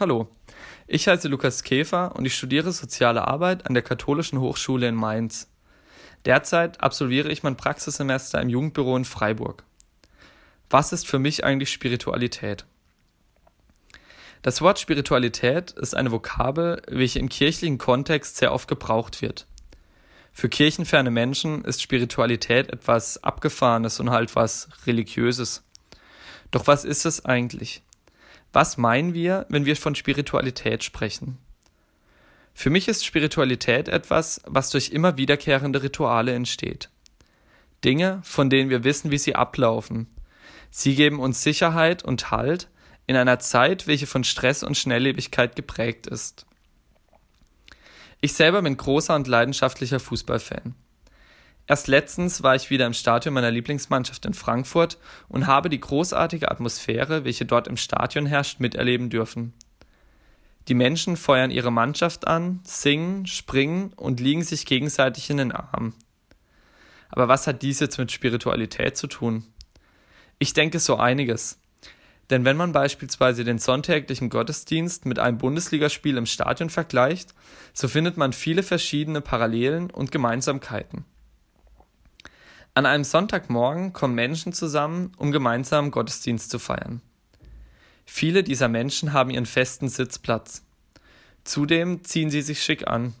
Hallo, ich heiße Lukas Käfer und ich studiere Soziale Arbeit an der Katholischen Hochschule in Mainz. Derzeit absolviere ich mein Praxissemester im Jugendbüro in Freiburg. Was ist für mich eigentlich Spiritualität? Das Wort Spiritualität ist eine Vokabel, welche im kirchlichen Kontext sehr oft gebraucht wird. Für kirchenferne Menschen ist Spiritualität etwas Abgefahrenes und halt was Religiöses. Doch was ist es eigentlich? Was meinen wir, wenn wir von Spiritualität sprechen? Für mich ist Spiritualität etwas, was durch immer wiederkehrende Rituale entsteht. Dinge, von denen wir wissen, wie sie ablaufen. Sie geben uns Sicherheit und Halt in einer Zeit, welche von Stress und Schnelllebigkeit geprägt ist. Ich selber bin großer und leidenschaftlicher Fußballfan. Erst letztens war ich wieder im Stadion meiner Lieblingsmannschaft in Frankfurt und habe die großartige Atmosphäre, welche dort im Stadion herrscht, miterleben dürfen. Die Menschen feuern ihre Mannschaft an, singen, springen und liegen sich gegenseitig in den Arm. Aber was hat dies jetzt mit Spiritualität zu tun? Ich denke so einiges. Denn wenn man beispielsweise den sonntäglichen Gottesdienst mit einem Bundesligaspiel im Stadion vergleicht, so findet man viele verschiedene Parallelen und Gemeinsamkeiten. An einem Sonntagmorgen kommen Menschen zusammen, um gemeinsam Gottesdienst zu feiern. Viele dieser Menschen haben ihren festen Sitzplatz. Zudem ziehen sie sich schick an.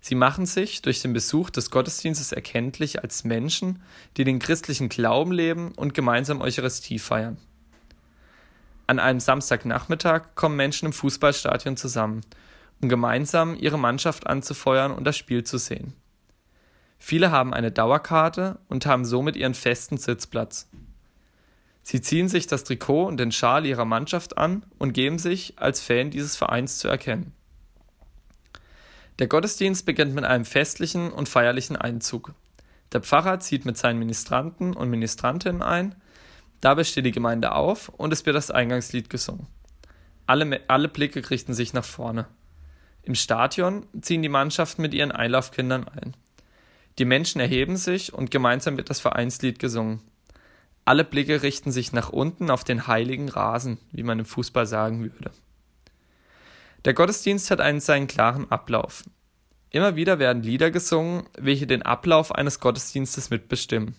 Sie machen sich durch den Besuch des Gottesdienstes erkenntlich als Menschen, die den christlichen Glauben leben und gemeinsam Eucharistie feiern. An einem Samstagnachmittag kommen Menschen im Fußballstadion zusammen, um gemeinsam ihre Mannschaft anzufeuern und das Spiel zu sehen. Viele haben eine Dauerkarte und haben somit ihren festen Sitzplatz. Sie ziehen sich das Trikot und den Schal ihrer Mannschaft an und geben sich als Fan dieses Vereins zu erkennen. Der Gottesdienst beginnt mit einem festlichen und feierlichen Einzug. Der Pfarrer zieht mit seinen Ministranten und Ministrantinnen ein, dabei steht die Gemeinde auf und es wird das Eingangslied gesungen. Alle, alle Blicke richten sich nach vorne. Im Stadion ziehen die Mannschaften mit ihren Einlaufkindern ein. Die Menschen erheben sich und gemeinsam wird das Vereinslied gesungen. Alle Blicke richten sich nach unten auf den heiligen Rasen, wie man im Fußball sagen würde. Der Gottesdienst hat einen seinen klaren Ablauf. Immer wieder werden Lieder gesungen, welche den Ablauf eines Gottesdienstes mitbestimmen.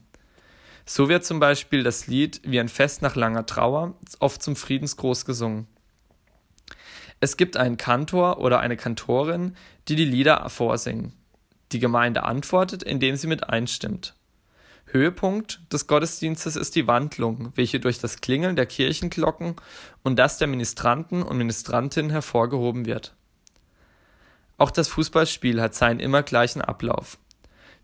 So wird zum Beispiel das Lied Wie ein Fest nach langer Trauer oft zum Friedensgruß gesungen. Es gibt einen Kantor oder eine Kantorin, die die Lieder vorsingen. Die Gemeinde antwortet, indem sie mit einstimmt. Höhepunkt des Gottesdienstes ist die Wandlung, welche durch das Klingeln der Kirchenglocken und das der Ministranten und Ministrantinnen hervorgehoben wird. Auch das Fußballspiel hat seinen immer gleichen Ablauf.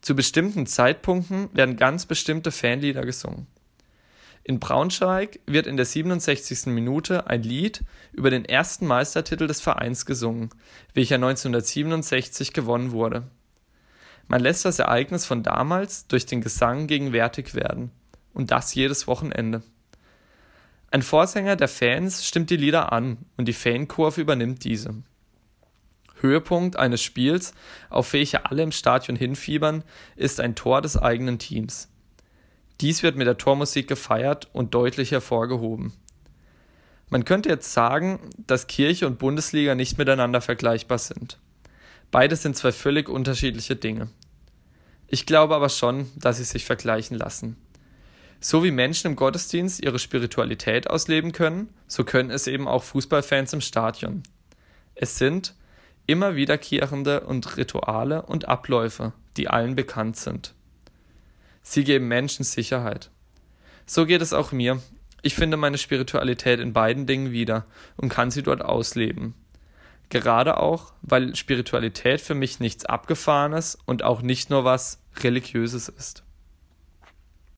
Zu bestimmten Zeitpunkten werden ganz bestimmte Fanlieder gesungen. In Braunschweig wird in der 67. Minute ein Lied über den ersten Meistertitel des Vereins gesungen, welcher 1967 gewonnen wurde. Man lässt das Ereignis von damals durch den Gesang gegenwärtig werden. Und das jedes Wochenende. Ein Vorsänger der Fans stimmt die Lieder an und die Fankurve übernimmt diese. Höhepunkt eines Spiels, auf welche alle im Stadion hinfiebern, ist ein Tor des eigenen Teams. Dies wird mit der Tormusik gefeiert und deutlich hervorgehoben. Man könnte jetzt sagen, dass Kirche und Bundesliga nicht miteinander vergleichbar sind. Beides sind zwei völlig unterschiedliche Dinge. Ich glaube aber schon, dass sie sich vergleichen lassen. So wie Menschen im Gottesdienst ihre Spiritualität ausleben können, so können es eben auch Fußballfans im Stadion. Es sind immer wiederkehrende und Rituale und Abläufe, die allen bekannt sind. Sie geben Menschen Sicherheit. So geht es auch mir. Ich finde meine Spiritualität in beiden Dingen wieder und kann sie dort ausleben. Gerade auch, weil Spiritualität für mich nichts Abgefahrenes und auch nicht nur was Religiöses ist.